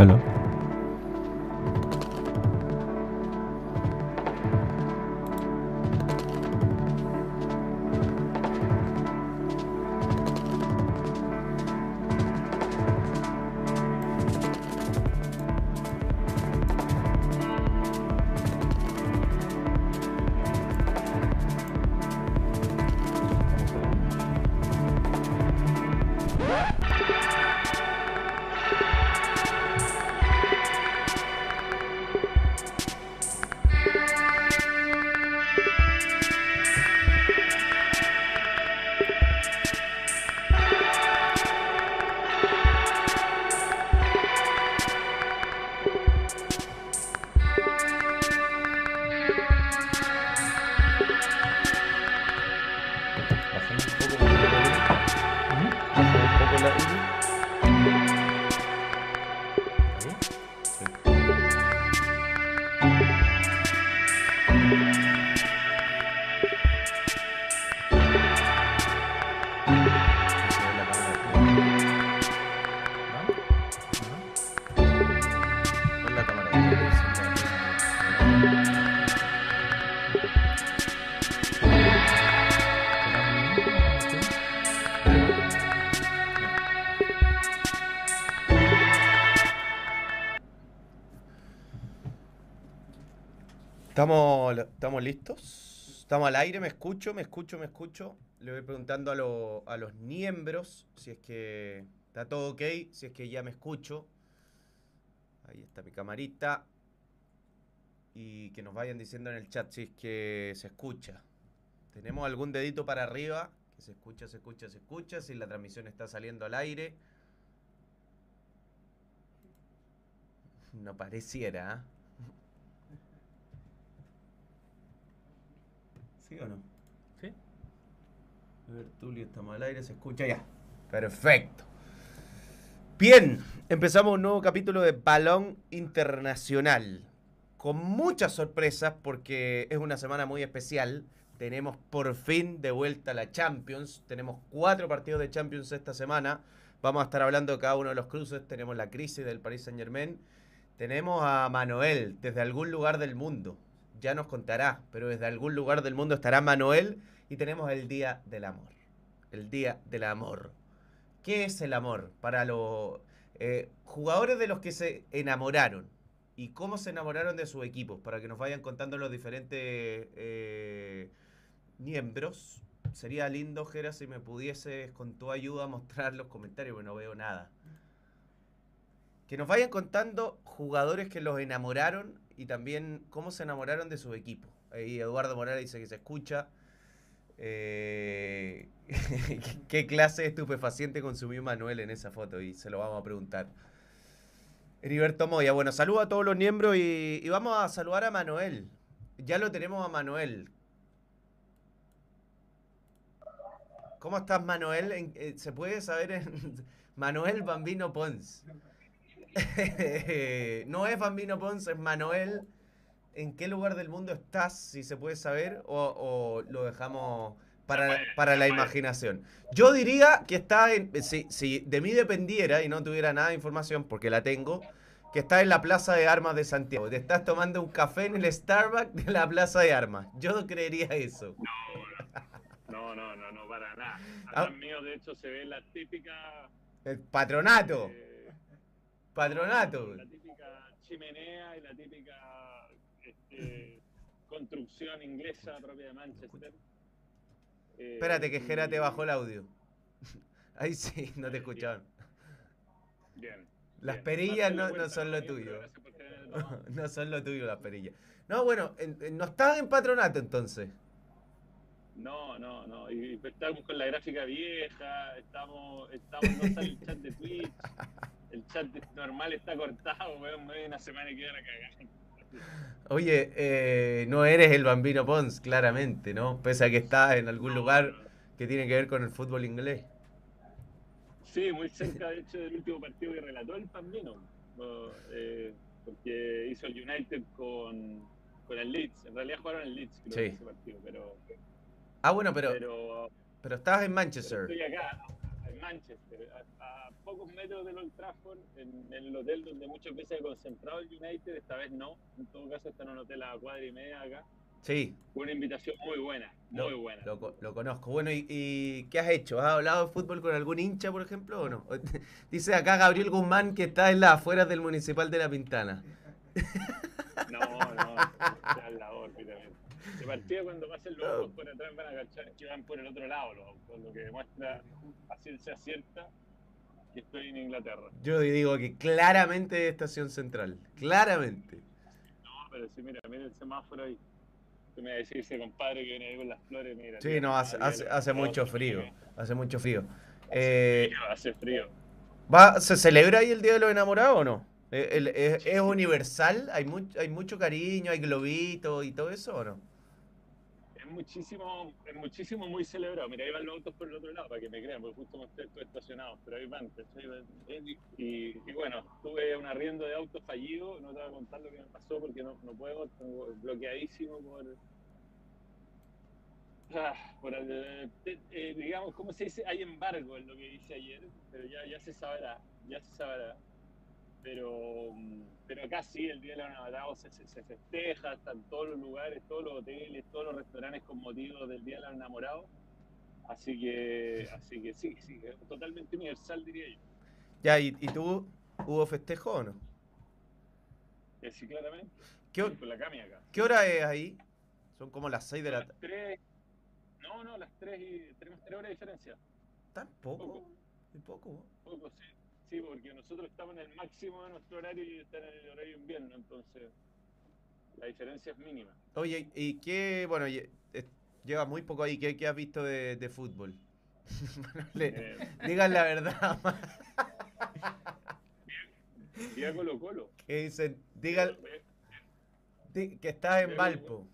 Voilà. ¿Estamos, ¿Estamos listos? ¿Estamos al aire? ¿Me escucho? ¿Me escucho? ¿Me escucho? Le voy preguntando a, lo- a los miembros si es que está todo ok, si es que ya me escucho. Ahí está mi camarita. Y que nos vayan diciendo en el chat si es que se escucha. ¿Tenemos algún dedito para arriba? Que se escucha, se escucha, se escucha. Si la transmisión está saliendo al aire. No pareciera, ¿ah? ¿Sí o no? Sí. A ver, Tulio, estamos al aire, se escucha ya. Perfecto. Bien, empezamos un nuevo capítulo de Balón Internacional. Con muchas sorpresas porque es una semana muy especial. Tenemos por fin de vuelta la Champions. Tenemos cuatro partidos de Champions esta semana. Vamos a estar hablando de cada uno de los cruces. Tenemos la crisis del Paris Saint Germain. Tenemos a Manuel desde algún lugar del mundo. Ya nos contará, pero desde algún lugar del mundo estará Manuel y tenemos el Día del Amor. El Día del Amor. ¿Qué es el amor? Para los eh, jugadores de los que se enamoraron y cómo se enamoraron de sus equipos, para que nos vayan contando los diferentes eh, miembros. Sería lindo, Jera, si me pudieses con tu ayuda mostrar los comentarios, porque no veo nada. Que nos vayan contando jugadores que los enamoraron y también cómo se enamoraron de su equipo. Ahí Eduardo Morales dice que se escucha. Eh, ¿Qué clase de estupefaciente consumió Manuel en esa foto? Y se lo vamos a preguntar. Heriberto Moya, bueno, saludo a todos los miembros y, y vamos a saludar a Manuel. Ya lo tenemos a Manuel. ¿Cómo estás, Manuel? Eh, ¿Se puede saber en Manuel Bambino Pons? no es Bambino Pons, es Manuel. ¿En qué lugar del mundo estás, si se puede saber? ¿O, o lo dejamos para, para la imaginación? Yo diría que está en. Si, si de mí dependiera y no tuviera nada de información, porque la tengo, que está en la Plaza de Armas de Santiago. Te estás tomando un café en el Starbucks de la Plaza de Armas. Yo creería eso. No, no, no, no, para nada. Ah. Atrás mío, de hecho, se ve la típica. El patronato. eh, Patronato. La típica chimenea y la típica este, construcción inglesa propia de Manchester. Eh, Espérate que Jera te y- bajó el audio. Ahí sí, no te escuchaban. Bien. Las bien. perillas no, no son lo tuyo. No son lo tuyo las perillas. No, bueno, en- en- no estás en patronato entonces. No, no, no. Y y estamos con la gráfica vieja, estamos, estamos, no sale el chat de Twitch, el chat normal está cortado, weón, me voy una semana y queda la cagada. Oye, eh, no eres el Bambino Pons, claramente, ¿no? Pese a que estás en algún lugar que tiene que ver con el fútbol inglés. Sí, muy cerca, de hecho, del último partido que relató el Pambino, o, eh, porque hizo el United con, con el Leeds. En realidad jugaron el Leeds, creo, Sí. ese partido, pero, Ah, bueno, pero, pero, pero estabas en pero Manchester. estoy acá, en Manchester, a, a pocos metros del Old Trafford, en, en el hotel donde muchas veces he concentrado el United, esta vez no. En todo caso, está en un hotel a cuadra y media acá. Sí, una invitación muy buena, muy lo, buena. lo lo conozco. Bueno, ¿y, y qué has hecho? ¿Has hablado de fútbol con algún hincha, por ejemplo, o no? Dice acá Gabriel Guzmán que está en las afueras del Municipal de La Pintana. No, no, está en la órbita. mira. De partida, cuando pasen los autos por atrás, van a cachar que van por el otro lado los autos, lo que demuestra a ciencia cierta que estoy en Inglaterra. Yo digo que claramente es estación central. Claramente. No, pero sí, mira, mira el semáforo ahí. Tú me vas a decir ese compadre que viene ahí con las flores, mira. Sí, mira, no, hace, hace, hace mucho frío. Hace mucho frío. Eh, Hace frío. ¿va, ¿Se celebra ahí el Día de los Enamorados o no? Eh, el- ¿Es, es universal? ¿Hay, much- ¿Hay mucho cariño? ¿Hay globitos y todo eso o no? Muchísimo, es muchísimo muy celebrado. Mira, ahí van los autos por el otro lado, para que me crean, porque justo mostré esto estacionados, pero ahí van. Y, bueno, tuve un arriendo de autos fallido, no te voy a contar lo que me pasó porque no, no puedo, tengo bloqueadísimo por... Ah, por eh, eh, digamos, ¿cómo se dice? Hay embargo en lo que hice ayer, pero ya, ya se sabrá, ya se sabrá. Pero, pero acá sí, el Día de los Enamorados se, se, se festeja, están todos los lugares, todos los hoteles, todos los restaurantes con motivo del Día de los Enamorados. Así que, así que sí, sí, es totalmente universal, diría yo. Ya, ¿y, y tú hubo festejo o no? Eh, Sí, claramente. ¿Qué, Sí, la acá. hora es ahí? Son como las 6 de la tres, no, no, las tres y tenemos tres horas de diferencia. ¿Tan poco? ¿Muy poco? Poco, sí. Sí, porque nosotros estamos en el máximo de nuestro horario y están en el horario invierno, entonces la diferencia es mínima. Oye, ¿y qué? Bueno, eh, lleva muy poco ahí. ¿Qué, qué has visto de, de fútbol? Eh, digan la verdad. Día Colo Colo. que dicen, digan di- que estás en Valpo.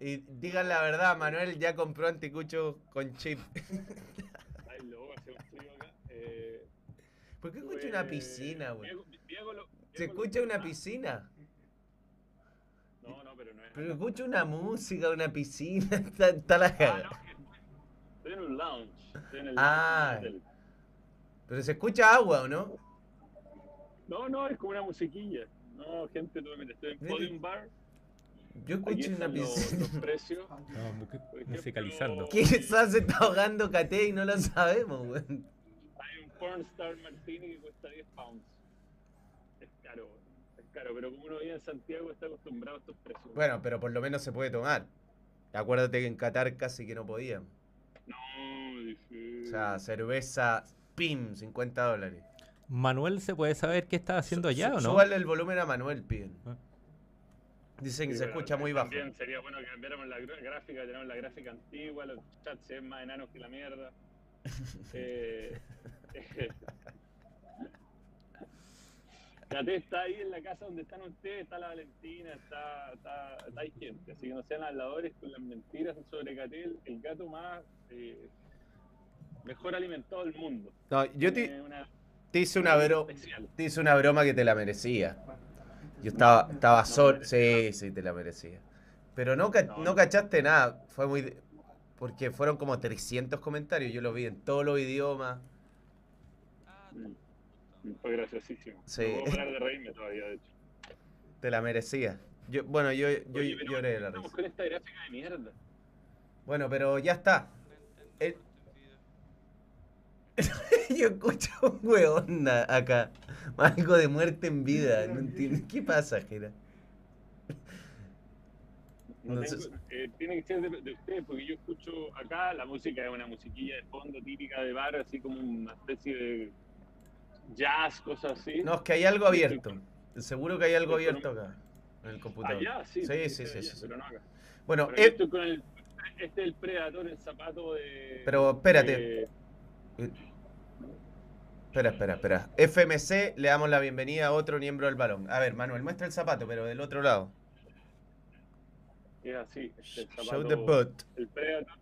Y digan la verdad, Manuel ya compró anticuchos con chip. Ay, loco, hace un frío acá. Eh, ¿Por qué escucha una piscina, güey? Se escucha una piscina. No, no, pero no es. Pero escucha una música, una piscina. Está, está la Ah, no, estoy, en un lounge. Estoy en el Ah. lounge del hotel. Pero se escucha agua, ¿o no? No, no, es como una musiquilla. No, gente, tú, mira, estoy en. Podium Bar. Yo Aquí escucho una están los, piscina. los precios. Ejemplo, musicalizando. Quizás se está ahogando Cate y no lo sabemos, güey. Pornstar Martini que cuesta 10 pounds. Es caro, es caro, pero como uno vive en Santiago está acostumbrado a estos precios. Bueno, pero por lo menos se puede tomar. Acuérdate que en Qatar casi que no podían. No, dije. O sea, cerveza PIM, 50 dólares. Manuel, ¿se puede saber qué está haciendo allá o no? Súbale el volumen a Manuel, piden. Ah. Dicen que Sí, se escucha muy bajo. También sería bueno que cambiáramos la gráfica, tenemos la gráfica antigua, los chats se ven más enanos que la mierda. Eh, Cate está ahí en la casa donde están ustedes, está la Valentina, está, está, está hay gente, así que no sean habladores con las mentiras sobre Cate, el, el gato más eh, mejor alimentado del mundo. No, yo te, Tiene una te hice una bro- te hice una broma que te la merecía. Yo estaba, estaba solo. Sí, sí, te la merecía. Pero no, No, no no. cachaste nada. Fue muy. Porque fueron como 300 comentarios. Yo lo vi en todos los idiomas. Fue graciosísimo. Sí. No puedo parar de reírme todavía, de hecho. Te la merecía. Yo, bueno, yo, yo Oye, pero lloré de la risa. con esta gráfica de mierda. Bueno, pero ya está. El- Yo escucho un hueón a- acá. Algo de muerte en vida. No entiendo. ¿Qué pasa, Jera? No tengo- eh, tiene que ser de, de ustedes, porque yo escucho acá la música es una musiquilla de fondo típica de bar, así como una especie de jazz, cosas así. No, es que hay algo abierto. Seguro que hay algo abierto acá. En el computador. Allá, sí. Sí, sí, sí, allá, sí, sí. Pero no acá. Bueno, eh, estoy con el, este es el Predator, el zapato de... Pero espérate. de- espera, espera, espera. FMC, le damos la bienvenida a otro miembro del balón. A ver, Manuel, muestra el zapato, pero del otro lado. es así, este, el Show the butt. el Predator.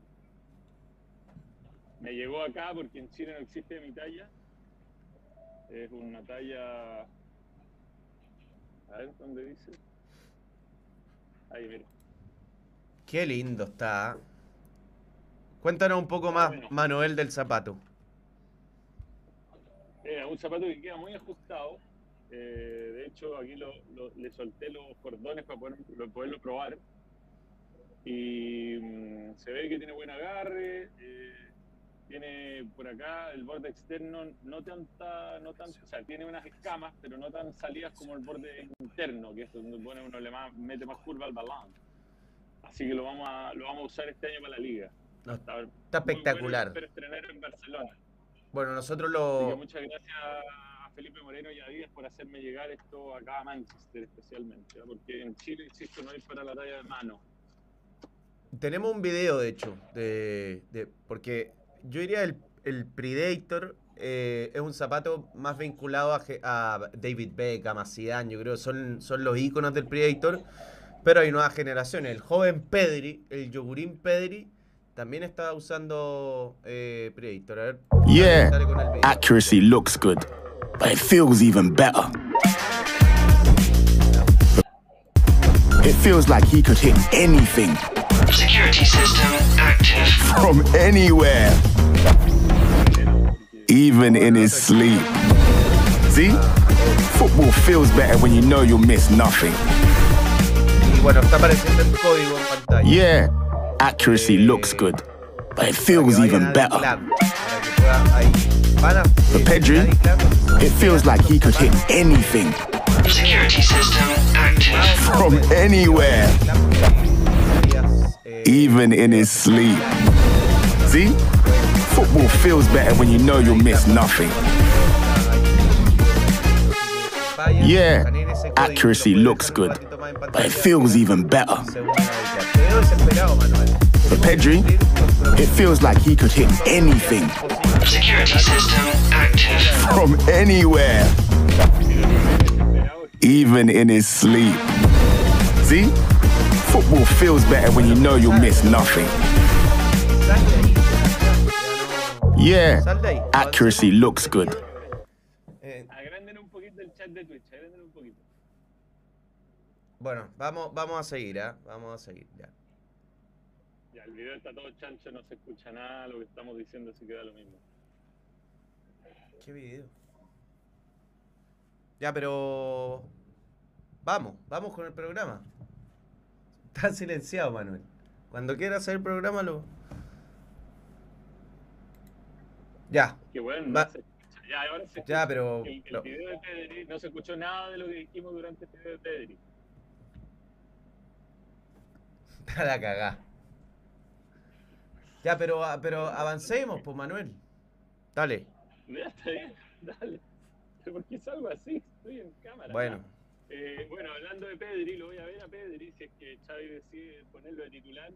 Me llegó acá porque en Chile no existe mi talla. Es una talla... A ver, ¿dónde dice? Ahí, mira. Qué lindo está. ¿ah? Cuéntanos un poco más, Bueno. Manuel, del zapato. es un zapato que queda muy ajustado. Eh, de hecho, aquí lo, lo- le solté los cordones para poder, lo- poderlo probar. Y mm, se ve que tiene buen agarre. eh, tiene por acá el borde externo, no tanta, no tan, o sea, tiene unas escamas, pero no tan salidas como el borde interno, que es donde pone uno le más- mete más curva al balón. Así que lo vamos a, lo vamos a usar este año para la liga. No, Está, Está bueno, espectacular. espero estrenar en Barcelona. Bueno, nosotros Así que lo. muchas gracias a Felipe Moreno y a Díaz por hacerme llegar esto acá a Manchester especialmente, ¿no? porque en Chile, insisto, no hay para la talla de mano. Tenemos un video, de hecho, de, de- porque yo diría el, el Predator eh, es un zapato más vinculado a, a David Beckham, a Zidane, yo creo son, son los íconos del Predator, pero hay nuevas generaciones. El joven Pedri, el yogurín Pedri, también está usando eh, Predator. A ver, Yeah, con el accuracy looks good, but it feels even better. It feels like he could hit anything Security system active. from anywhere, even in his sleep. See? Football feels better when you know you'll miss nothing. Y bueno, está apareciendo el código en pantalla. Yeah, accuracy looks good, but it feels even better. club, para que pueda- ahí. Van a- eh, Pedri. It feels like he could hit anything Security system active. from anywhere, even in his sleep. See? Football feels better when you know you'll miss nothing. Yeah, accuracy looks good, but it feels even better. For Pedri, It feels like he could hit anything Security system active. from anywhere, even in his sleep. See? Football feels better when you know you'll miss nothing. Yeah, Sal de ahí. accuracy looks good. Eh, Agranden un poquito el chat de Twitch, agranden un poquito. bueno, vamos, vamos a seguir, ¿ah? Vamos a seguir, ya. Ya, el video está todo chancho, no se escucha nada, lo que estamos diciendo se queda lo mismo. ¿Qué video? Ya, pero. Vamos, vamos con el programa. Está silenciado, Manuel. Cuando quiera hacer el programa, lo. Ya, Qué bueno, Va- no. Ya, ahora se ya, pero. El, el lo- video de Pedri, no se escuchó nada de lo que dijimos durante el video de Pedri. Está la cagá. Ya, pero, ah, pero avancemos, pues, Manuel. Dale. Ya está bien, dale. ¿por qué salgo así? Estoy en cámara. Bueno, Eh, bueno, hablando de Pedri, lo voy a ver a Pedri si es que Xavi decide ponerlo de titular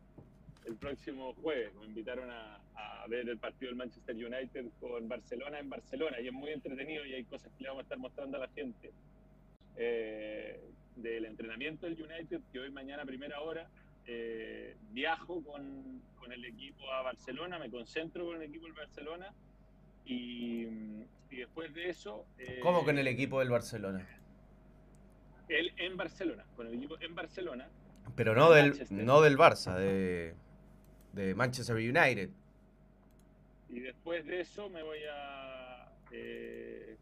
el próximo jueves. Me invitaron a, a ver el partido del Manchester United con Barcelona en Barcelona y es muy entretenido y hay cosas que le vamos a estar mostrando a la gente. Eh, del entrenamiento del United, que hoy mañana primera hora eh, viajo con, con el equipo a Barcelona, me concentro con el equipo del Barcelona y, después de eso... ¿cómo con el equipo del Barcelona? Él en Barcelona, con el equipo en Barcelona. Pero no del, Manchester. no del Barça, de, de Manchester United. Y después de eso me voy a eh,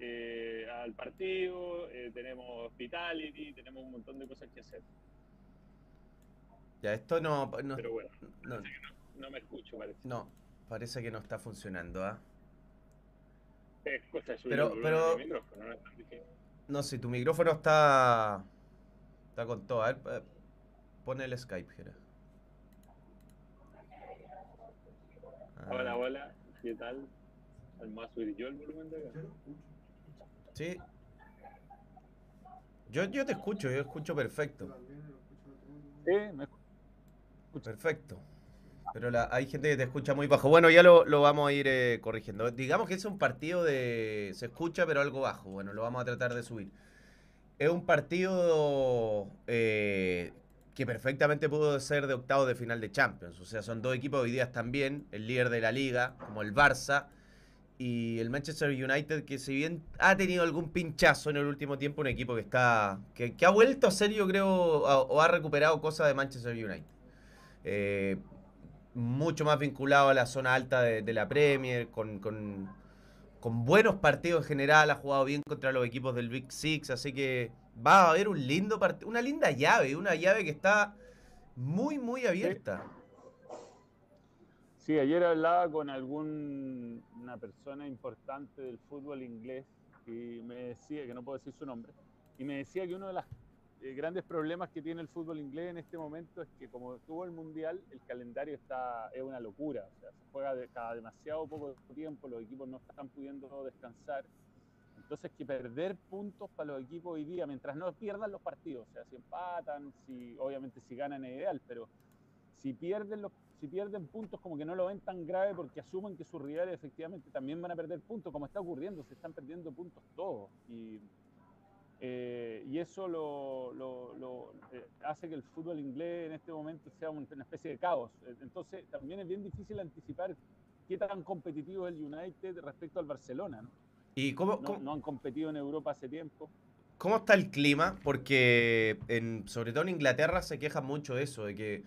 eh, al partido, eh, tenemos hospitality, tenemos un montón de cosas que hacer. Ya, esto no. No, Pero bueno, no, no me escucho, parece. no, parece que no está funcionando, ¿ah? Es cosa de subir Pero- el pero- micrófono, no es tan difícil. No sé, tu micrófono está. Está con todo. A ver, eh, pon el Skype, Jera. Ah, Hola, hola, ¿qué tal? ¿Vamos a subir yo el volumen de acá? Sí. Yo, yo te escucho, yo escucho perfecto. Sí, me Perfecto. Pero hay gente que te escucha muy bajo. Bueno, ya lo, lo vamos a ir eh, corrigiendo. Digamos que es un partido de... Se escucha, pero algo bajo. Bueno, lo vamos a tratar de subir. Es un partido eh, que perfectamente pudo ser de octavos de final de Champions. O sea, son dos equipos hoy día también. El líder de la liga, como el Barça. Y el Manchester United, que si bien ha tenido algún pinchazo en el último tiempo, un equipo que está. que, que ha vuelto a ser, yo creo, o ha recuperado cosas de Manchester United. Eh, mucho más vinculado a la zona alta de, de la Premier, con, con- con buenos partidos en general, ha jugado bien contra los equipos del Big Six, así que va a haber un lindo partido, una linda llave, una llave que está muy, muy abierta. Sí, ayer hablaba con alguna persona importante del fútbol inglés y me decía, que no puedo decir su nombre, y me decía que uno de los grandes problemas que tiene el fútbol inglés en este momento es que como tuvo el Mundial, el calendario está es una locura, o sea, se juega cada demasiado poco tiempo, los equipos no están pudiendo descansar, entonces que perder puntos para los equipos hoy día, mientras no pierdan los partidos, o sea, si empatan, si obviamente si ganan es ideal, pero si pierden los si pierden puntos como que no lo ven tan grave porque asumen que sus rivales efectivamente también van a perder puntos, como está ocurriendo, se están perdiendo puntos todos. Y, eh, y eso lo, lo, lo eh, hace que el fútbol inglés en este momento sea una especie de caos. Entonces también es bien difícil anticipar qué tan competitivo es el United respecto al Barcelona. ¿no? ¿Y cómo, No, cómo- no han competido en Europa hace tiempo. ¿Cómo está el clima? Porque en, sobre todo en Inglaterra se quejan mucho de eso, de que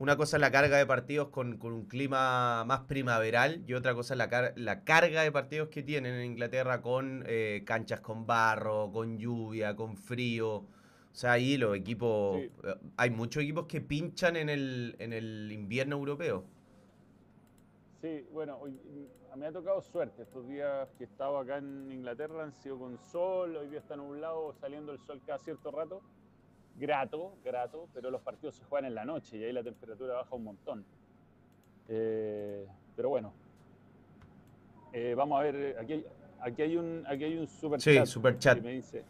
una cosa es la carga de partidos con, con un clima más primaveral y otra cosa es la, car- la carga de partidos que tienen en Inglaterra con eh, canchas con barro, con lluvia, con frío. O sea, ahí los equipos... Sí. eh, Hay muchos equipos que pinchan en el, en el invierno europeo. Sí, bueno, hoy, a mí me ha tocado suerte. Estos días que he estado acá en Inglaterra han sido con sol, hoy día está nublado, saliendo el sol cada cierto rato. Grato, grato, pero los partidos se juegan en la noche y ahí la temperatura baja un montón. Eh, pero bueno, Eh, vamos a ver, aquí hay, aquí hay un, aquí hay un super Sí, chat super chat. que me dice,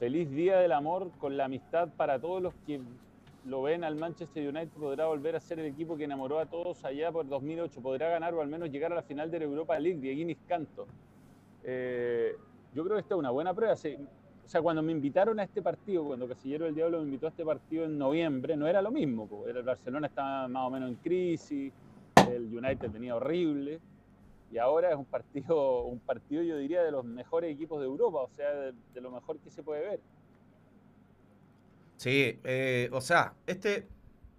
feliz día del amor con la amistad para todos los que lo ven al Manchester United podrá volver a ser el equipo que enamoró a todos allá por 2008, podrá ganar o al menos llegar a la final de la Europa League, Dieguinis Canto. Eh, yo creo que esta es una buena prueba. sí. O sea, cuando me invitaron a este partido, cuando Casillero del Diablo me invitó a este partido en noviembre, no era lo mismo. El Barcelona estaba más o menos en crisis, el United venía horrible, y ahora es un partido, un partido yo diría de los mejores equipos de Europa, o sea, de, de lo mejor que se puede ver. Sí, eh, o sea, este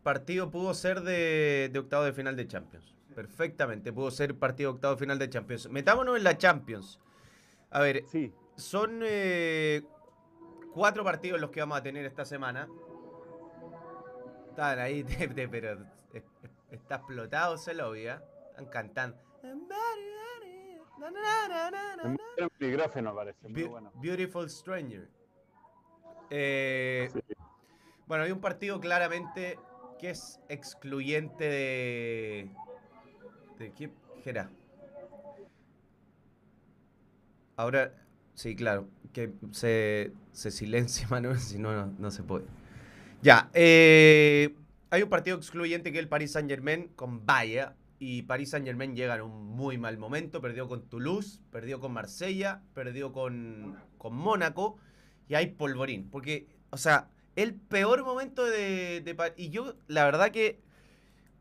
partido pudo ser de, de octavo de final de Champions. Perfectamente, pudo ser partido de octavo de final de Champions. Metámonos en la Champions. A ver, Sí, son eh, cuatro partidos los que vamos a tener esta semana. Están ahí, de- de- pero es- es- está explotado se lo ¿ah? Están cantando. el micrófono parece, muy Be- bueno. Beautiful Stranger. Eh, Sí. Bueno, hay un partido claramente que es excluyente de. ¿De qué? Gera. Ahora, sí, claro, que se, se silencie, Manuel, si no, no, no se puede. Ya, eh, hay un partido excluyente que es el Paris Saint Germain con Bahía. Y Paris Saint Germain llega en un muy mal momento. Perdió con Toulouse, perdió con Marsella, perdió con, con Mónaco. Y hay polvorín. Porque, o sea, el peor momento de, de Y yo, la verdad que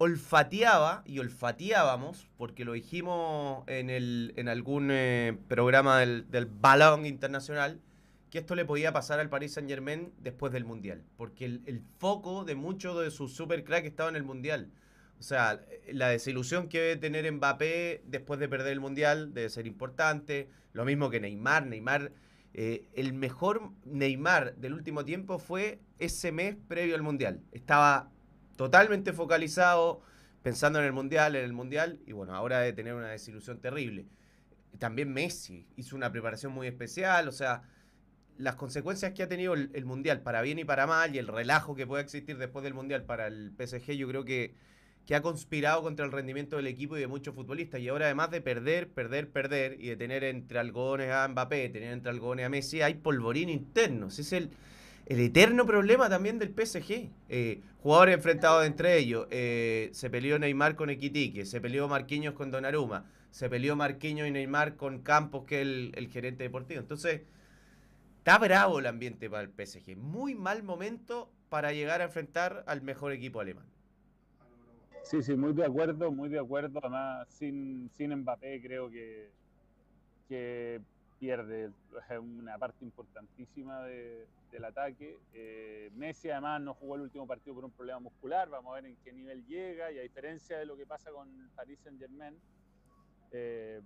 olfateaba y olfateábamos, porque lo dijimos en, el, en algún eh, programa del, del Balón Internacional, que esto le podía pasar al Paris Saint Germain después del Mundial. Porque el, foco de muchos de sus super crack estaba en el Mundial. O sea, la desilusión que debe tener Mbappé después de perder el Mundial debe ser importante. Lo mismo que Neymar. Neymar, eh, el mejor Neymar del último tiempo fue ese mes previo al Mundial. Estaba totalmente focalizado, pensando en el Mundial, en el Mundial. Y bueno, ahora debe tener una desilusión terrible. También Messi hizo una preparación muy especial. O sea, las consecuencias que ha tenido el, el Mundial para bien y para mal y el relajo que puede existir después del Mundial para el PSG, yo creo que, que ha conspirado contra el rendimiento del equipo y de muchos futbolistas. Y ahora además de perder, perder, perder y de tener entre algodones a Mbappé, tener entre algodones a Messi, hay polvorín interno. Ese es el, el eterno problema también del PSG. Eh, jugadores enfrentados entre ellos. Eh, se peleó Neymar con Equitique, se peleó Marquinhos con Donnarumma, se peleó Marquinhos y Neymar con Campos, que es el, gerente deportivo. Entonces... Está bravo el ambiente para el PSG. Muy mal momento para llegar a enfrentar al mejor equipo alemán. Sí, sí, muy de acuerdo, muy de acuerdo. Además, sin, sin Mbappé creo que, que pierde una parte importantísima de- del ataque. Eh, Messi además no jugó el último partido por un problema muscular. Vamos a ver en qué nivel llega y a diferencia de lo que pasa con Paris Saint Germain, eh,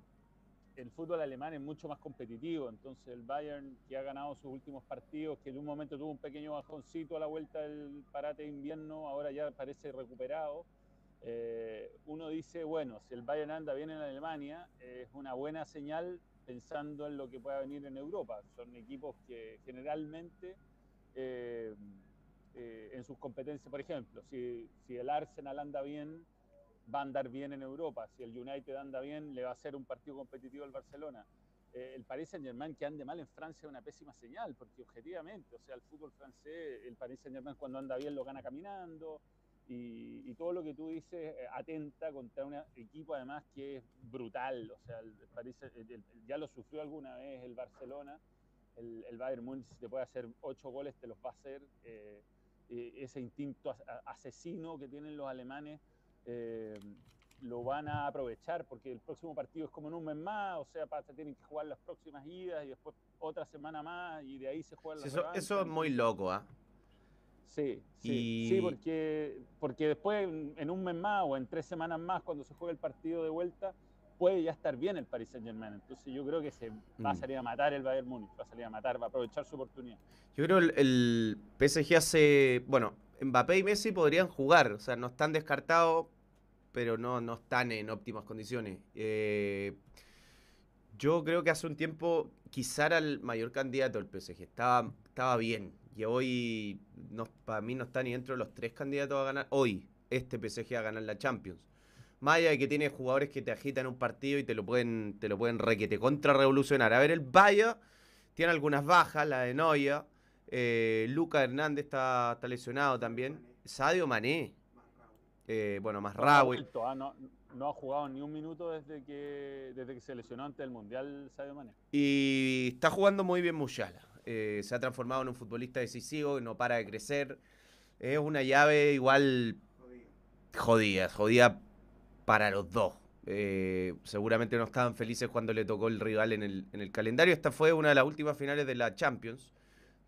el fútbol alemán es mucho más competitivo, entonces el Bayern que ha ganado sus últimos partidos, que en un momento tuvo un pequeño bajoncito a la vuelta del parate de invierno, ahora ya parece recuperado. Eh, uno dice, bueno, si el Bayern anda bien en Alemania, es una buena señal pensando en lo que pueda venir en Europa. Son equipos que generalmente eh, eh, en sus competencias, por ejemplo, si, el Arsenal anda bien, va a andar bien en Europa. Si el United anda bien, le va a hacer un partido competitivo al Barcelona. Eh, el Paris Saint Germain que ande mal en Francia es una pésima señal, porque objetivamente, o sea, el fútbol francés, el Paris Saint Germain cuando anda bien lo gana caminando, y, y todo lo que tú dices eh, atenta contra un equipo además que es brutal, o sea, el Paris, el- el- ya lo sufrió alguna vez el Barcelona, el, Bayern Múnich si te puede hacer ocho goles, te los va a hacer, eh, eh, ese instinto asesino que tienen los alemanes, eh, lo van a aprovechar porque el próximo partido es como en un mes más, o sea, pa- se tienen que jugar las próximas idas y después otra semana más y de ahí se juegan las Eso, eso es muy loco, ¿ah? Sí, sí, Y- sí, porque, porque después en, en un mes más o en tres semanas más, cuando se juegue el partido de vuelta, puede ya estar bien el Paris Saint Germain. Entonces yo creo que se va a Mm. salir a matar el Bayern Múnich, va a salir a matar, va a aprovechar su oportunidad. Yo creo el, el PSG hace. Bueno, Mbappé y Messi podrían jugar, o sea, no están descartados, pero no, no están en óptimas condiciones. Eh, yo creo que hace un tiempo quizá era el mayor candidato el PSG, estaba, estaba bien. Y hoy, no, para mí, no está ni dentro de los tres candidatos a ganar. Hoy, este PSG a ganar la Champions. Más allá de que tiene jugadores que te agitan un partido y te lo pueden, te lo pueden requete contra revolucionar. A ver, el Bayern tiene algunas bajas, la de Noia. Eh, Luca Hernández está, está lesionado también. Sadio Mané. Eh, bueno, más Raúl. ah, no, no ha jugado ni un minuto desde que, desde que se lesionó antes del Mundial Sadio Mané. Y está jugando muy bien Musiala. Eh, se ha transformado en un futbolista decisivo, no para de crecer. Es una llave igual jodida, jodida para los dos. Eh, seguramente no estaban felices cuando le tocó el rival en el, en el calendario. Esta fue una de las últimas finales de la Champions,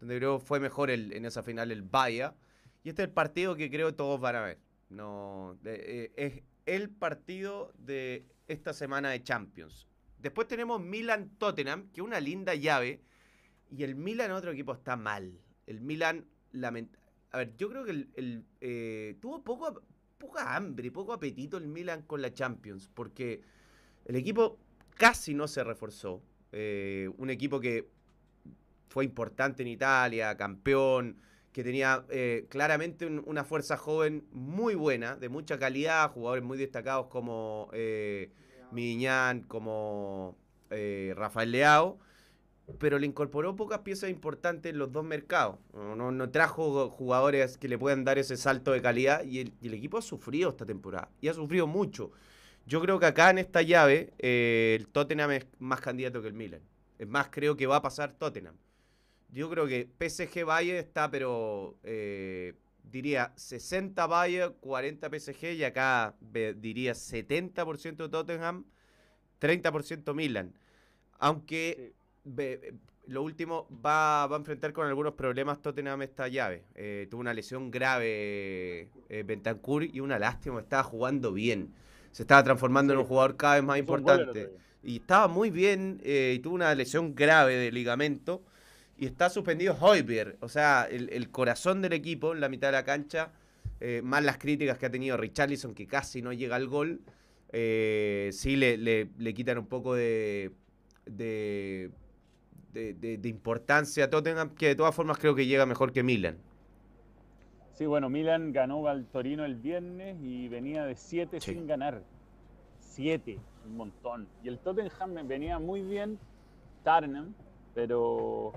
donde creo fue mejor en esa final el Bahía. Y este es el partido que creo todos van a ver. No, eh, es el partido de esta semana de Champions. Después tenemos Milan-Tottenham, que es una linda llave. Y el Milan, otro equipo, está mal. El Milan, lament- A ver, yo creo que el, eh, tuvo poco, poca hambre, poco apetito el Milan con la Champions. Porque el equipo casi no se reforzó. Eh, un equipo que fue importante en Italia, campeón, que tenía eh, claramente un- una fuerza joven muy buena, de mucha calidad, jugadores muy destacados como eh, Miñán, como Rafael Leao, pero le incorporó pocas piezas importantes en los dos mercados. No, no- trajo jugadores que le puedan dar ese salto de calidad y el, el equipo ha sufrido esta temporada y ha sufrido mucho. Yo creo que acá en esta llave eh, el Tottenham es más candidato que el Milan. Es más, creo que va a pasar Tottenham. Yo creo que PSG Valle está, pero eh, diría 60 Valle, 40 PSG y acá diría 70% Tottenham, 30% Milan. Aunque ve- lo último va, va a enfrentar con algunos problemas Tottenham esta llave. Eh, tuvo una lesión grave eh, Bentancur y una lástima, estaba jugando bien. Se estaba transformando en un jugador cada vez más importante. Y estaba muy bien eh, y tuvo una lesión grave de ligamento. Y está suspendido Hoybier, o sea, el, el corazón del equipo en la mitad de la cancha. eh, más las críticas que ha tenido Richarlison, que casi no llega al gol. eh, sí le, le- le quitan un poco de, de, de- de- de importancia Tottenham, que de todas formas creo que llega mejor que Milan. Sí, bueno, Milan ganó al Torino el viernes y venía de siete Sí. sin ganar. Siete, un montón. Y el Tottenham venía muy bien, Tottenham, pero,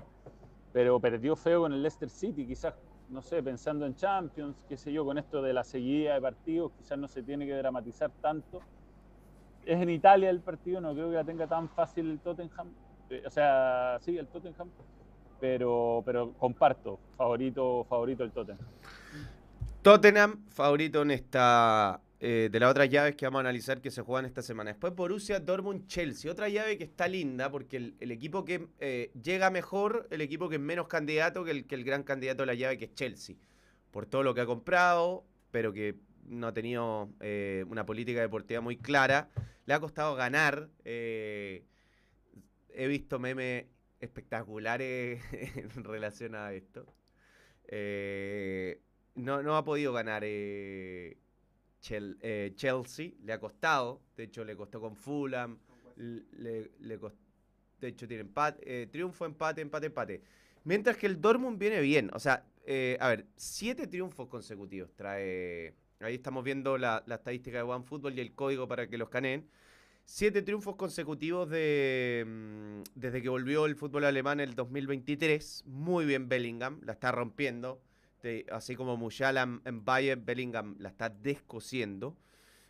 pero perdió feo con el Leicester City. Quizás, no sé, pensando en Champions, qué sé yo, con esto de la seguida de partidos, quizás no se tiene que dramatizar tanto. Es en Italia el partido, no creo que la tenga tan fácil el Tottenham. Eh, O sea, sí, el Tottenham. Pero, pero comparto, favorito, favorito el Tottenham. Tottenham, favorito en esta. eh, de las otras llaves que vamos a analizar que se juegan esta semana. Después Borussia, Dortmund, Chelsea. Otra llave que está linda porque el, equipo que eh, llega mejor, el equipo que es menos candidato que el, que el gran candidato a la llave que es Chelsea. Por todo lo que ha comprado, pero que no ha tenido una política deportiva muy clara. Le ha costado ganar. He visto memes espectaculares en relación a esto. Eh, no, no ha podido ganar eh, eh, Chelsea, le ha costado, de hecho le costó con Fulham, de hecho tiene empate, eh, triunfo, empate, empate, empate. Mientras que el Dortmund viene bien, o sea, eh, a ver, siete triunfos consecutivos trae, ahí estamos viendo la, la estadística de OneFootball y el código para que los caneen. Siete triunfos consecutivos de, mm, desde que volvió el fútbol alemán en el 2023. Muy bien Bellingham, la está rompiendo. Así como Musiala en- Bayern, Bellingham la está descosiendo.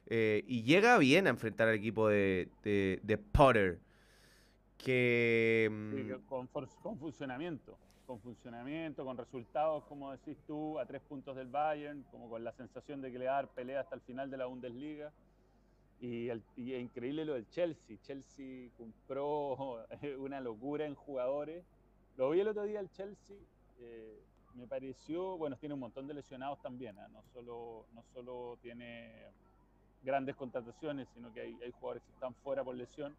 Eh, y llega bien a enfrentar al equipo de, de- de Potter. Que... Mm, con funcionamiento, con funcionamiento, con resultados, como decís tú, a tres puntos del Bayern, como con la sensación de que le va a dar pelea hasta el final de la Bundesliga. Y, el- y es increíble lo del Chelsea. Chelsea compró una locura en jugadores. Lo vi el otro día el Chelsea. eh, me pareció, bueno, tiene un montón de lesionados también. ¿ah? No, solo, no solo tiene grandes contrataciones, sino que hay, hay jugadores que están fuera por lesión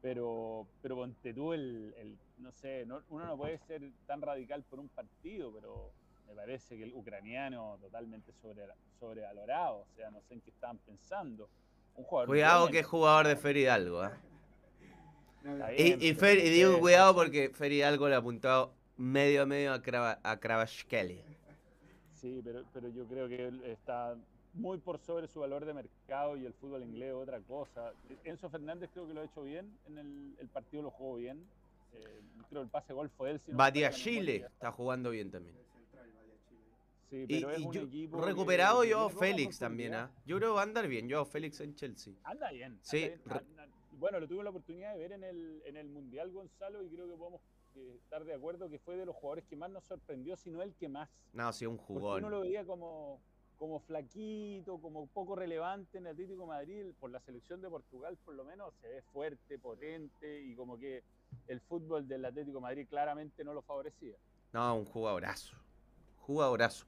pero, pero ponte tú el, el- no sé, no- uno no puede ser tan radical por un partido, pero me parece que el ucraniano totalmente sobre, sobrevalorado, o sea, no sé en qué estaban pensando. Un jugador Cuidado que es jugador de Fer Hidalgo. ¿eh? Y, bien, y, pero Fer- y digo cuidado porque Fer Hidalgo le ha apuntado medio a medio a, Krava- a. Sí, pero, pero yo creo que él está muy por sobre su valor de mercado y el fútbol inglés otra cosa. Enzo Fernández creo que lo ha hecho bien, en el, el partido lo jugó bien. Eh, creo el pase gol fue él. si no. Chile está jugando bien también. Sí, Y, pero es y un yo- equipo recuperado que poca Félix también. ¿ah? Yo creo que va a andar bien Joao Félix en Chelsea. Anda bien. anda Sí, bien. Anda- Bueno, lo tuve la oportunidad de ver en el, en el Mundial, Gonzalo, y creo que podemos eh, estar de acuerdo que fue de los jugadores que más nos sorprendió, si no el que más. No, sí, un Porque uno lo jugón. veía como, como flaquito, como poco relevante en el Atlético de Madrid, por la selección de Portugal por lo menos se ve fuerte, potente, y como que el fútbol del Atlético de Madrid claramente no lo favorecía. No, un jugadorazo. Jugadorazo.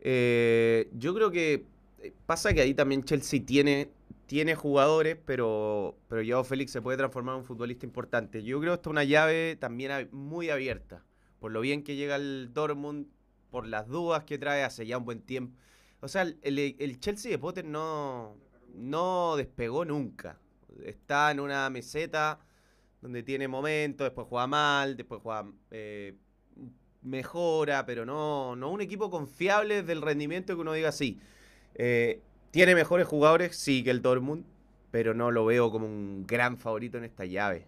Eh, yo creo que eh, pasa que ahí también Chelsea tiene, tiene jugadores, pero, pero Joao Félix se puede transformar en un futbolista importante. Yo creo que esta es una llave también muy abierta. Por lo bien que llega el Dortmund, por las dudas que trae hace ya un buen tiempo. O sea, el Chelsea de Potter no, no despegó nunca. Está en una meseta donde tiene momentos, después juega mal, después juega eh, mejora, pero no, no un equipo confiable del rendimiento que uno diga sí. Eh, tiene mejores jugadores, sí, que el Dortmund, pero no lo veo como un gran favorito en esta llave.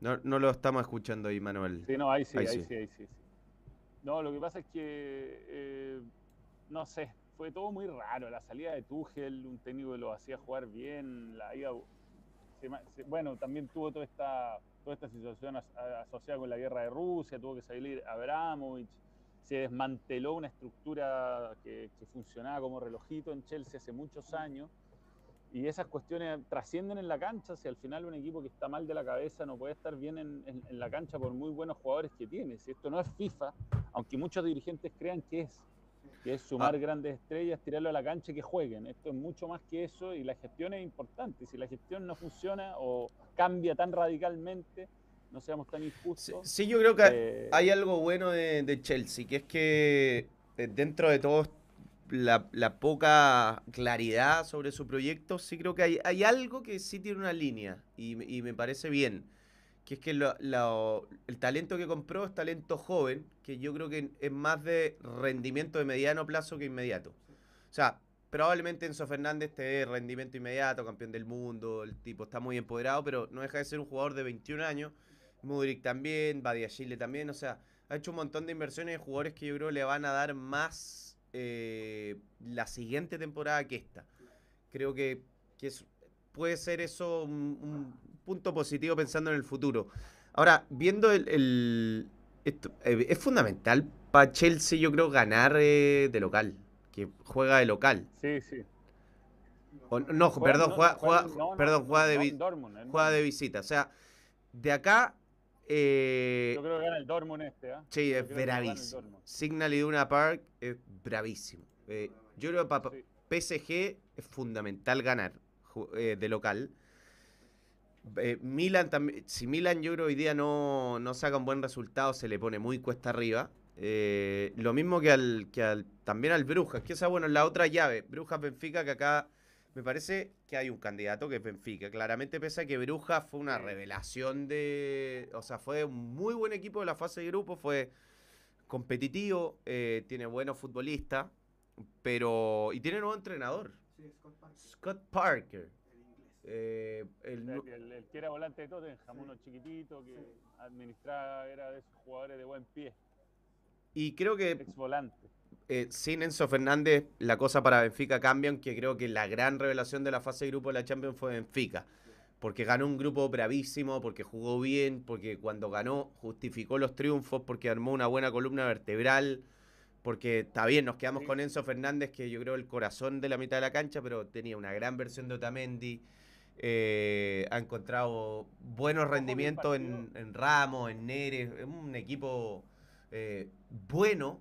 No, no lo estamos escuchando ahí, Manuel. Sí, no, ahí sí, Ahí ahí, sí. sí. ahí sí, sí. No, lo que pasa es que, eh, no sé, fue todo muy raro. La salida de Tuchel, un técnico que lo hacía jugar bien, la ida, bueno, también tuvo toda esta, toda esta situación asociada con la guerra de Rusia, tuvo que salir Abramovich, se desmanteló una estructura que, funcionaba como relojito en Chelsea hace muchos años. Y esas cuestiones trascienden en la cancha, si al final un equipo que está mal de la cabeza no puede estar bien en, en- en la cancha por muy buenos jugadores que tiene. Si esto no es FIFA, aunque muchos dirigentes crean que es, que es sumar Ah. grandes estrellas, tirarlo a la cancha y que jueguen. Esto es mucho más que eso y la gestión es importante. Si la gestión no funciona o cambia tan radicalmente, no seamos tan injustos. sí, yo creo que eh, hay algo bueno de, de Chelsea, que es que eh, dentro de todo la, la poca claridad sobre su proyecto, sí creo que hay, hay algo que sí tiene una línea y me parece bien, que es que el talento que compró es talento joven, que yo creo que es más de rendimiento de mediano plazo que inmediato. O sea, probablemente Enzo Fernández te dé rendimiento inmediato, campeón del mundo, el tipo está muy empoderado, pero no deja de ser un jugador de 21 años Mudrik también, Badiashile también, o sea, ha hecho un montón de inversiones de jugadores que yo creo le van a dar más eh, la siguiente temporada que esta. Creo que, que es- puede ser eso un punto positivo pensando en el futuro. Ahora, viendo el... el- esto, eh, es fundamental para Chelsea, yo creo, ganar eh, de local, que juega de local. Sí, sí. O- no, Juegan- perdón, juega, juega- no, perdón, juega de, no, Dortmund, juega de visita. O sea, de acá... eh, Yo creo que gana el Dortmund este, ¿ah? Sí, es bravísimo. Signal Iduna Park es bravísimo. Eh, yo creo que para Sí. PSG es fundamental ganar. eh, de local. Eh, Milan también, si Milan yo creo hoy día no, no saca un buen resultado, se le pone muy cuesta arriba. Eh, lo mismo que al, que al también al Brujas, que esa bueno, en la otra llave, Brujas Benfica, que acá me parece que hay un candidato que es Benfica. Claramente, pese a que Brujas fue una revelación de. O sea, fue un muy buen equipo de la fase de grupo, fue competitivo, eh, tiene buenos futbolistas, pero. Y tiene nuevo entrenador, Sí, Scott Parker, Scott Parker. Eh, el O sea, nu- que el, el que era volante de Tottenham, uno chiquitito que administraba, era de esos jugadores de buen pie, y creo que ex volante. eh, sin Enzo Fernández la cosa para Benfica cambia, aunque creo que la gran revelación de la fase de grupo de la Champions fue Benfica. Porque ganó un grupo bravísimo, porque jugó bien, porque cuando ganó justificó los triunfos, porque armó una buena columna vertebral, porque está bien, nos quedamos Sí. con Enzo Fernández, que yo creo el corazón de la mitad de la cancha, pero tenía una gran versión de Otamendi. Eh, ha encontrado buenos rendimientos en, Ramos, en Neres, es un equipo eh, bueno,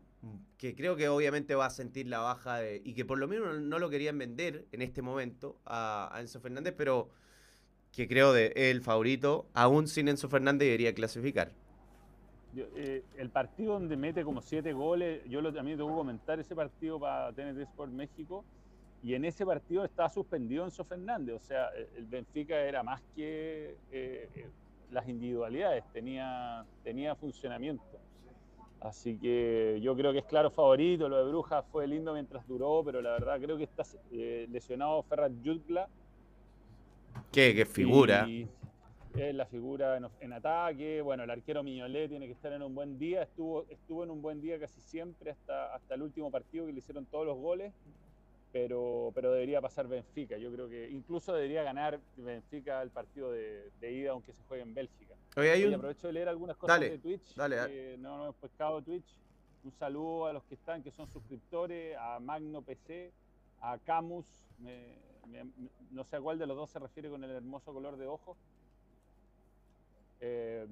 que creo que obviamente va a sentir la baja de, y que por lo menos no lo querían vender en este momento a, a Enzo Fernández, pero que creo de el favorito, aún sin Enzo Fernández debería clasificar. Yo, eh, el partido donde mete como siete goles, yo lo, también tengo que comentar ese partido para TNT Sport México, y en ese partido estaba suspendido Enzo Fernández, o sea, el- Benfica era más que eh, eh, las individualidades, tenía, tenía funcionamiento. Así que yo creo que es claro favorito, lo de Brujas fue lindo mientras duró, pero la verdad creo que está eh, lesionado Ferrat Jutgla, Que, que figura. y es la figura en, en ataque. Bueno, el arquero Miñolé tiene que estar en un buen día. Estuvo, estuvo en un buen día casi siempre hasta, hasta el último partido que le hicieron todos los goles. Pero, pero debería pasar Benfica. Yo creo que incluso debería ganar Benfica el partido de, de ida, aunque se juegue en Bélgica. Oye, hay un- aprovecho de leer algunas cosas Dale, de Twitch. dale, dale. que no, no hemos pescado Twitch. Un saludo a los que están, que son suscriptores, a Magno PC, a Camus, me- me- me- no sé a cuál de los dos se refiere con el hermoso color de ojos. Eh,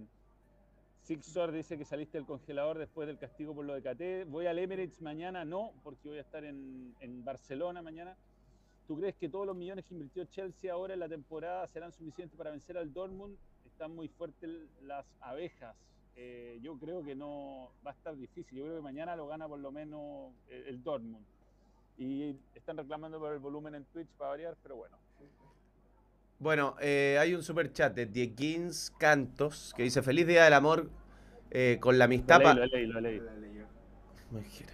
Sixor dice que saliste del congelador después del castigo por lo de KT. Voy al Emirates mañana, no, porque voy a estar en, Barcelona mañana. ¿Tú crees que todos los millones que invirtió Chelsea ahora en la temporada serán suficientes para vencer al Dortmund? Están muy fuertes las abejas. Eh, yo creo que no va a estar difícil. Yo creo que mañana lo gana por lo menos el, el Dortmund. Y están reclamando por el volumen en Twitch para variar, pero bueno. Bueno, eh, hay un super chat de Dieguins Cantos que dice Feliz Día del Amor eh, con la Lo amistad. leí, pa-". lo leí, lo leí. La leyó. Mojera.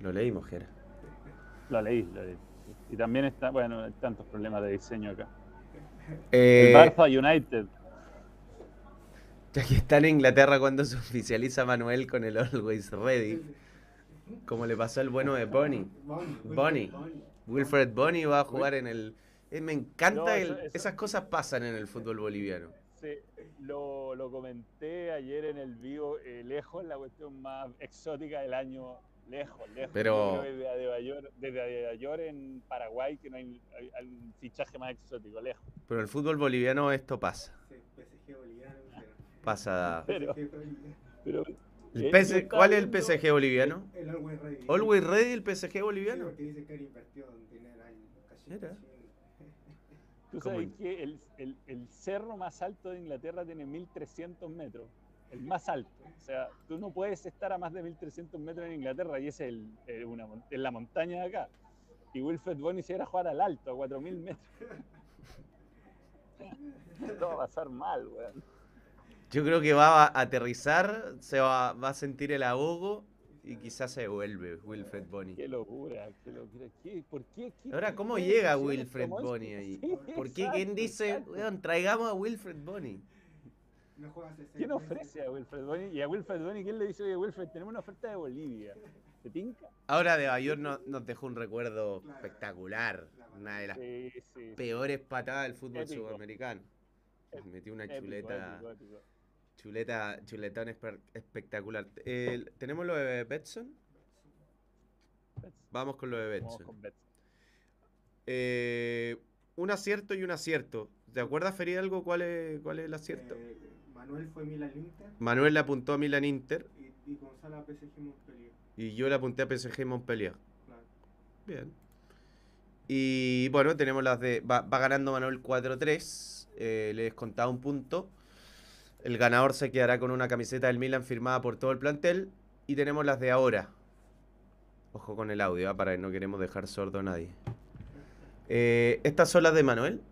Lo leí, Mojera. Lo leí, lo leí. Y también está, bueno, hay tantos problemas de diseño acá. Eh, El Barça United. ya que está en Inglaterra cuando se oficializa Manuel con el Always Ready, como le pasó al bueno de Bonnie. Bonnie. Bonnie. Wilfred Bonnie va a jugar en el... eh, me encanta, No, el- eso- esas cosas pasan en el fútbol boliviano. Sí, lo, lo comenté ayer en el vivo, eh, lejos la cuestión más exótica del año, lejos, lejos. Pero- Desde Adebayor, desde Adebayor en Paraguay, que no hay, hay- hay un fichaje más exótico, lejos. Pero en el fútbol boliviano esto pasa. Sí, PSG boliviano. pero- Pasa... Pero-. Pero El Eh, estaba ¿Cuál es el PSG boliviano? El Always Ready. ¿Always Ready el PSG Sí, boliviano? porque dice que él invirtió dinero ahí. Tú ¿Cómo sabes que el, el- el cerro más alto de Inglaterra tiene 1300 metros. El más alto. O sea, tú no puedes estar a más de 1300 metros en Inglaterra y es el, el- una, en la montaña de acá. Y Wilfred Bonny se iba a jugar al alto, a 4000 metros. Esto va a pasar mal, weón. Yo creo que va a aterrizar, se va, va a sentir el ahogo y quizás se vuelve Wilfred Bonnie. Qué locura, qué locura. ¿Qué- ¿Por qué? ¿Qué- Ahora, ¿cómo llega Wilfred Bonnie eso? ahí? Sí, ¿Por qué? exacto, ¿Quién dice, weón, traigamos a Wilfred? No seis ¿Quién ofrece a Wilfred Bonny? Y a Wilfred Bonny, ¿quién le dice, oye, Wilfred, tenemos una oferta de Bolivia? ¿Te tinca? Ahora de Bayor no- nos dejó un recuerdo Claro. espectacular. Una de las Sí, sí. sí. peores patadas del fútbol Épico. sudamericano. Ép- Metió una Épico, chuleta, épico, épico. Chuleta, chuletón espe- espectacular. Eh, ¿Tenemos lo de Betson? Vamos con lo de Vamos Betson. con Betson. Eh, un acierto y un acierto. ¿Te acuerdas, Ferialgo, cuál es, cuál es el acierto? Eh, Manuel fue Milan Inter Manuel le apuntó a Milan Inter y, y Gonzalo a PSG Montpellier. y yo le apunté a PSG Montpellier. Claro. Bien. Y bueno, tenemos las de. Va, va ganando Manuel 4-3. eh, le descontaba un punto. El ganador se quedará con una camiseta del Milan firmada por todo el plantel. Y tenemos las de ahora. Ojo con el audio, ¿ah? para que no queremos dejar sordo a nadie. Eh, Estas son las de Manuel.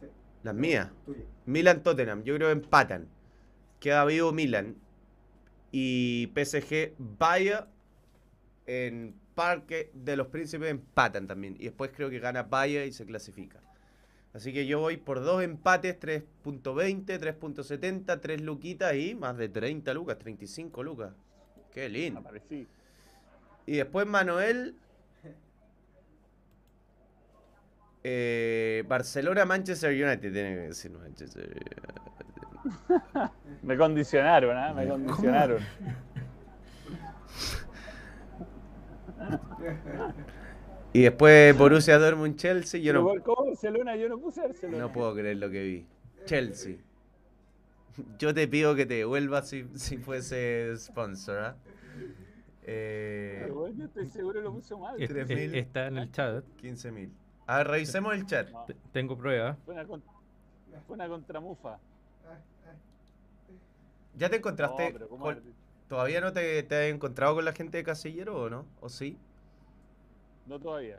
Sí. Las mías. Tuya. Milan Tottenham, yo creo que empatan. Queda vivo Milan. Y PSG Bayern en Parque de los Príncipes empatan también. Y después creo que gana Bayern y se clasifica. Así que yo voy por dos empates, 3.20, 3.70, 3 luquitas y más de 30 lucas, 35 lucas. Qué lindo. Aparecí. Y después Manuel. eh, Barcelona, Manchester United, tiene que decir Manchester United. Me condicionaron, ¿ah? Me condicionaron. Y después Borussia Dortmund, Chelsea. Yo no, por- ¿Cómo Barcelona? Yo no puse Barcelona. no puedo creer lo que vi. Chelsea. Yo te pido que te devuelvas si, si fuese sponsor. ¿ah? Eh, yo estoy seguro que lo puse mal. Es- Tres es- mil. está en el chat. 15.000. A ver, revisemos el chat. No, Tengo pruebas. fue una, con- fue una contramufa. ¿Ya te encontraste? pero ¿cómo con- haber- ¿Todavía no te, te has encontrado con la gente de Casillero o no? ¿O sí? No todavía.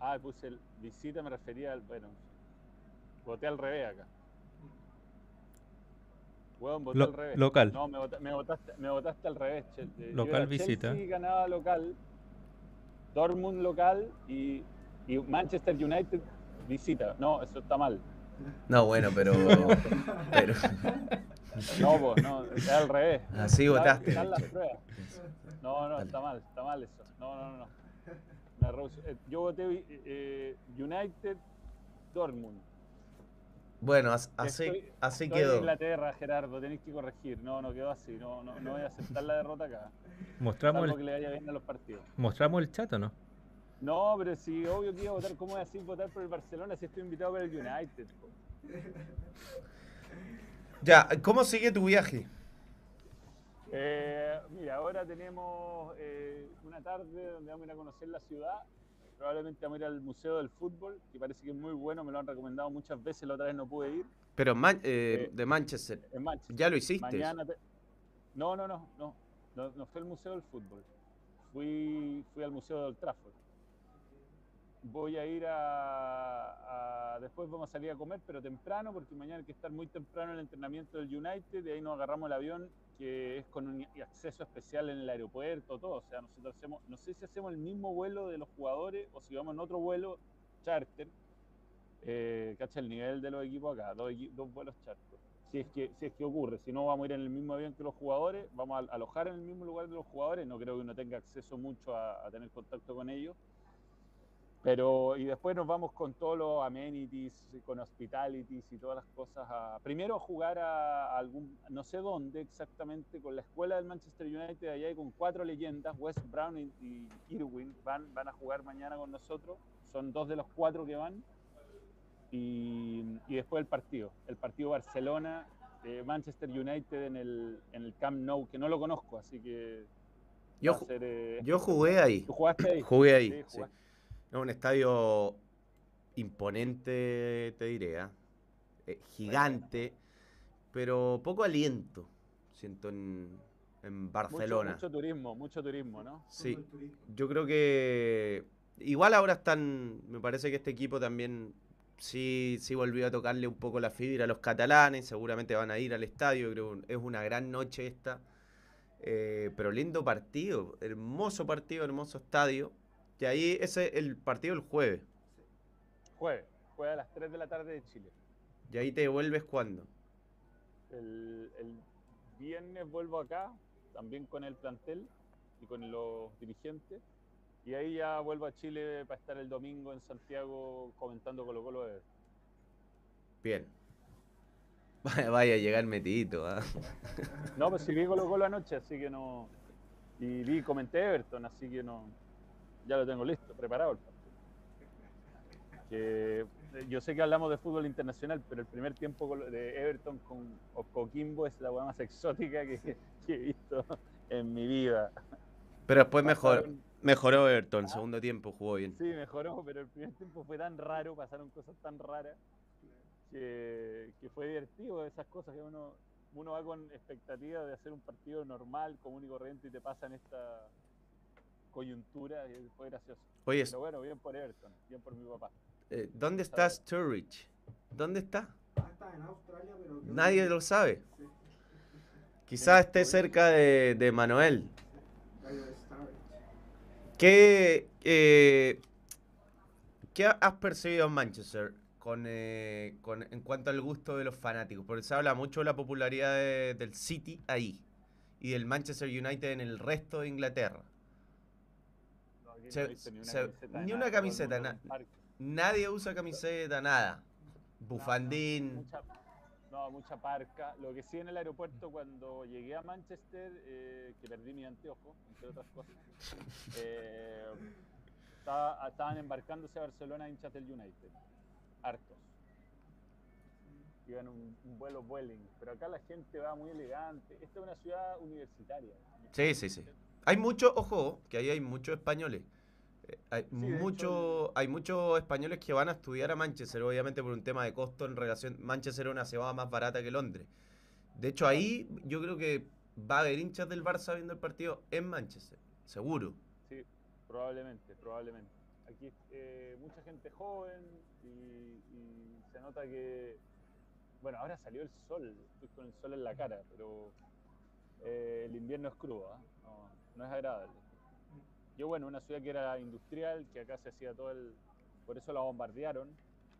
Ah, puse el visita, me refería al. Bueno, voté al revés acá. Huevón, voté Lo- al revés. local. No, me, vota- me votaste, me votaste al revés. che. Yo Local era visita. Chelsea ganaba local, Dortmund local y, y Manchester United visita. No, eso está mal. No, bueno, pero. pero No, pues, no, es al revés. así votaste. están las pruebas. No, no, está mal, está mal eso. No, no, no. Eh, Yo voté eh, United Dortmund. Bueno, as- así, Estoy- así Estoy en quedó. Inglaterra, Gerardo, tenéis que corregir. No, no quedó así. No, no, no voy a aceptar la derrota acá. Mostramos el, que le vaya bien a los partidos. mostramos el chat o no. No, pero si obvio que iba a votar, ¿cómo voy a decir votar por el Barcelona si estoy invitado por el United? po? Ya, ¿cómo sigue tu viaje? Eh, mira, ahora tenemos eh, una tarde donde vamos a ir a conocer la ciudad. Probablemente vamos a ir al Museo del Fútbol, que parece que es muy bueno, me lo han recomendado muchas veces, la otra vez no pude ir. Pero Man- eh, Eh, de Manchester. En Manchester. Ya lo hiciste. Mañana te- No, no, no, no, no, no fue el Museo del Fútbol. Fui, fui al Museo de Old Trafford. Voy a ir a, a- Después vamos a salir a comer, pero temprano, porque mañana hay que estar muy temprano en el entrenamiento del United. De ahí nos agarramos el avión, que es con un acceso especial en el aeropuerto, todo. O sea, nosotros hacemos. No sé si hacemos el mismo vuelo de los jugadores o si vamos en otro vuelo charter. Eh, cacha el nivel de los equipos acá, dos, dos vuelos charter. Si es, que, si es que ocurre, si no vamos a ir en el mismo avión que los jugadores, vamos a alojar en el mismo lugar de los jugadores, no creo que uno tenga acceso mucho a tener contacto con ellos. Pero, y después nos vamos con todos los amenities, con hospitalities y todas las cosas. A, primero a jugar a, a algún, no sé dónde exactamente, con la escuela del Manchester United allá y con cuatro leyendas, West Brown y, y Irwin, van, van a jugar mañana con nosotros. Son dos de los cuatro que van. Y, y después el partido, el partido Barcelona, eh, Manchester United en el, en el Camp Nou, que no lo conozco, así que Yo, ser, eh, yo jugué ahí. ¿Tú jugaste ahí? Jugué ahí. Sí, sí. Es un estadio imponente, te diré. ¿ah? Eh, gigante, pero poco aliento. Siento en, Barcelona. mucho turismo, mucho turismo, ¿no? Sí, yo creo que igual ahora están, me parece que este equipo también sí, sí volvió a tocarle un poco la fibra a los catalanes, seguramente van a ir al estadio, creo que es una gran noche esta, Eh, pero lindo partido, hermoso partido, hermoso estadio, y ahí ese es el partido el jueves, Jueves, juega a las 3 de la tarde de Chile. y ahí te devuelves cuando. El, el viernes vuelvo acá, también con el plantel y con los dirigentes. Y ahí ya vuelvo a Chile para estar el domingo en Santiago comentando Colo Colo de Bien. Vaya, vaya a llegar metidito, ¿ah? No, pues sí vi Colo Colo anoche, así que no. Y vi, comenté Everton, así que no. Ya lo tengo listo, preparado el partido. Que eh, yo sé que hablamos de fútbol internacional, pero el primer tiempo de Everton con Coquimbo es la hueá más exótica que, que he visto en mi vida. Pero después mejor, Mejoró Everton, segundo tiempo jugó bien. Sí, mejoró, pero el primer tiempo fue tan raro, pasaron cosas tan raras, que, que fue divertido esas cosas que uno, uno va con expectativa de hacer un partido normal, común y corriente, y te pasan esta coyuntura y fue gracioso. Oye, Pero bueno, bien por Everton, bien por mi papá. eh, ¿dónde está Sturridge? ¿Dónde está? Ah, está en Australia, pero. Nadie lo sabe. Sí, Quizás esté cerca de, de Manuel. ¿Qué, eh, ¿Qué has percibido en Manchester con, eh, con- en cuanto al gusto de los fanáticos? Porque se habla mucho de la popularidad de- del City ahí y del Manchester United en el resto de Inglaterra. No, ni una se- camiseta. ni una na-. Nadie usa camiseta, nada. Bufandín. Mucha, no, mucha parca. Lo que sí en el aeropuerto cuando llegué a Manchester, eh, que perdí mi anteojo, entre otras cosas, eh, estaba- estaban embarcándose a Barcelona hinchas del United. Hartos. Iban un, un vuelo Vueling. Pero acá la gente va muy elegante. Esta es una ciudad universitaria. Sí, sí, sí. Hay muchos, ojo, que ahí hay muchos españoles. Hay, Sí, de hecho, mucho- hay muchos españoles que van a estudiar a Manchester, obviamente por un tema de costo en relación. Manchester es una ciudad más barata que Londres. De hecho, ahí yo creo que va a haber hinchas del Barça viendo el partido en Manchester, seguro. Sí, probablemente, probablemente. Aquí eh, mucha gente joven y, y se nota que, bueno, ahora salió el sol, estoy con el sol en la cara, pero eh, el invierno es crudo, ¿ah? no, no es agradable. Yo, bueno, una ciudad que era industrial, que acá se hacía todo el... Por eso la bombardearon,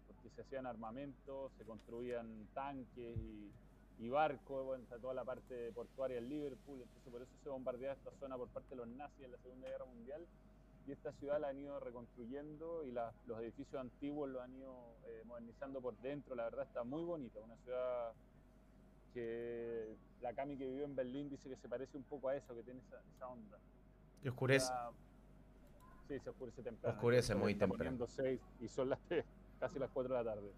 porque se hacían armamentos, se construían tanques y, y barcos, bueno, está toda la parte portuaria en Liverpool, entonces por eso se bombardeaba esta zona por parte de los nazis en la Segunda Guerra Mundial y esta ciudad la han ido reconstruyendo y la- los edificios antiguos los han ido eh, modernizando por dentro, la verdad está muy bonita, una ciudad que la Cami que vive en Berlín dice que se parece un poco a eso, que tiene esa, esa onda. Y oscurece. Sí, se oscurece temprano. Oscurece muy temprano. seis y son las tres, casi las 4 de la tarde.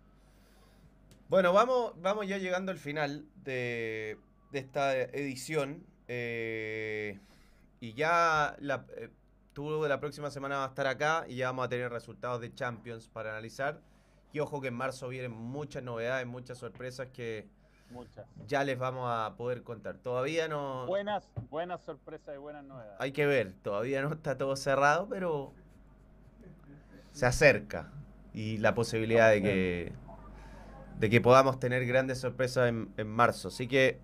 Bueno, vamos, vamos ya llegando al final de, de esta edición. eh, y ya la, eh, tú la próxima semana vas a estar acá y ya vamos a tener resultados de Champions para analizar. Y ojo que en marzo vienen muchas novedades, muchas sorpresas que Muchas. ya les vamos a poder contar. Todavía no... Buenas, buenas sorpresas y buenas novedades. Hay que ver, todavía no está todo cerrado, pero se acerca. Y la posibilidad de que, de que podamos tener grandes sorpresas en, en marzo. Así que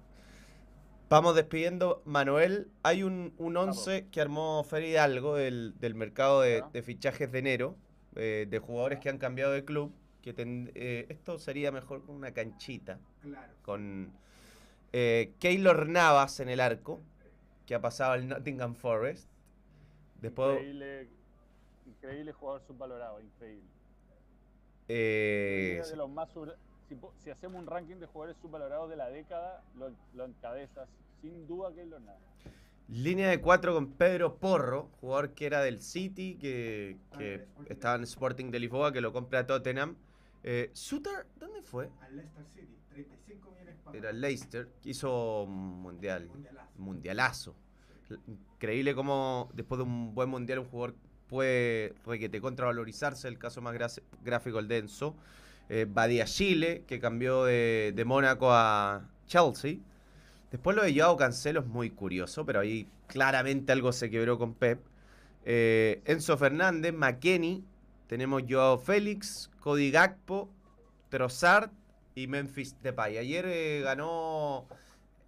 vamos despidiendo. Manuel, hay un, un 11 que armó Fer Hidalgo del, del mercado de, fichajes de enero, eh, de jugadores que han cambiado de club. Que ten- eh, esto sería mejor con una canchita Claro. con eh, Keylor Navas en el arco, que ha pasado al Nottingham Forest. Después, Increíble, increíble jugador subvalorado, increíble. eh, Es de los más sub- si, hacemos un ranking de jugadores subvalorados de la década, lo, lo encabezas sin duda que lo nada. línea de cuatro con Pedro Porro, jugador que era del City, que, que Ah, Sporting estaba en Sporting de Lisboa, que lo compra Tottenham. Eh, Suter, ¿dónde fue? Al Leicester City, 35 millones pagados. Era Leicester, que hizo un mundial, Mundialazo. mundialazo. Increíble cómo después de un buen mundial un jugador puede requete contravalorizarse. El caso más gráfico, el denso. Eh, Badia Chile, que cambió de, de Mónaco a Chelsea. Después lo de Joao Cancelo es muy curioso, pero ahí claramente algo se quebró con Pep. Eh, Enzo Fernández, McKenny, tenemos Joao Félix, Cody Gakpo, Trossard y Memphis Depay. Ayer eh, ganó,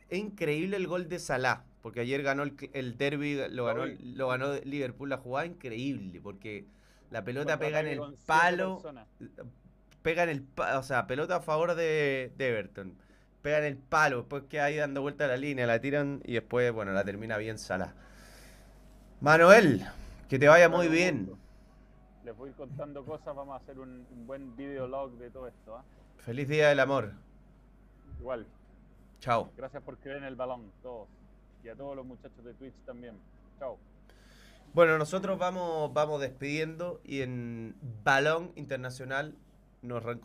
es increíble el gol de Salah, porque ayer ganó el, el derby, lo ganó, Oye. lo ganó Liverpool, la jugada increíble, porque la pelota pega en el palo, pega en el pa- o sea, pelota a favor de, de Everton. Pega en el palo, después queda ahí dando vuelta a la línea, la tiran y después, bueno, la termina bien Salah. Manuel, que te vaya muy bien. Les voy contando cosas, vamos a hacer un, un buen videolog de todo esto. ¿ah? Feliz día del amor. Igual, Chao. gracias por creer en el balón, todos. Y a todos los muchachos de Twitch también. Chao. Bueno, nosotros vamos, vamos despidiendo y en Balón Internacional nos reencontramos.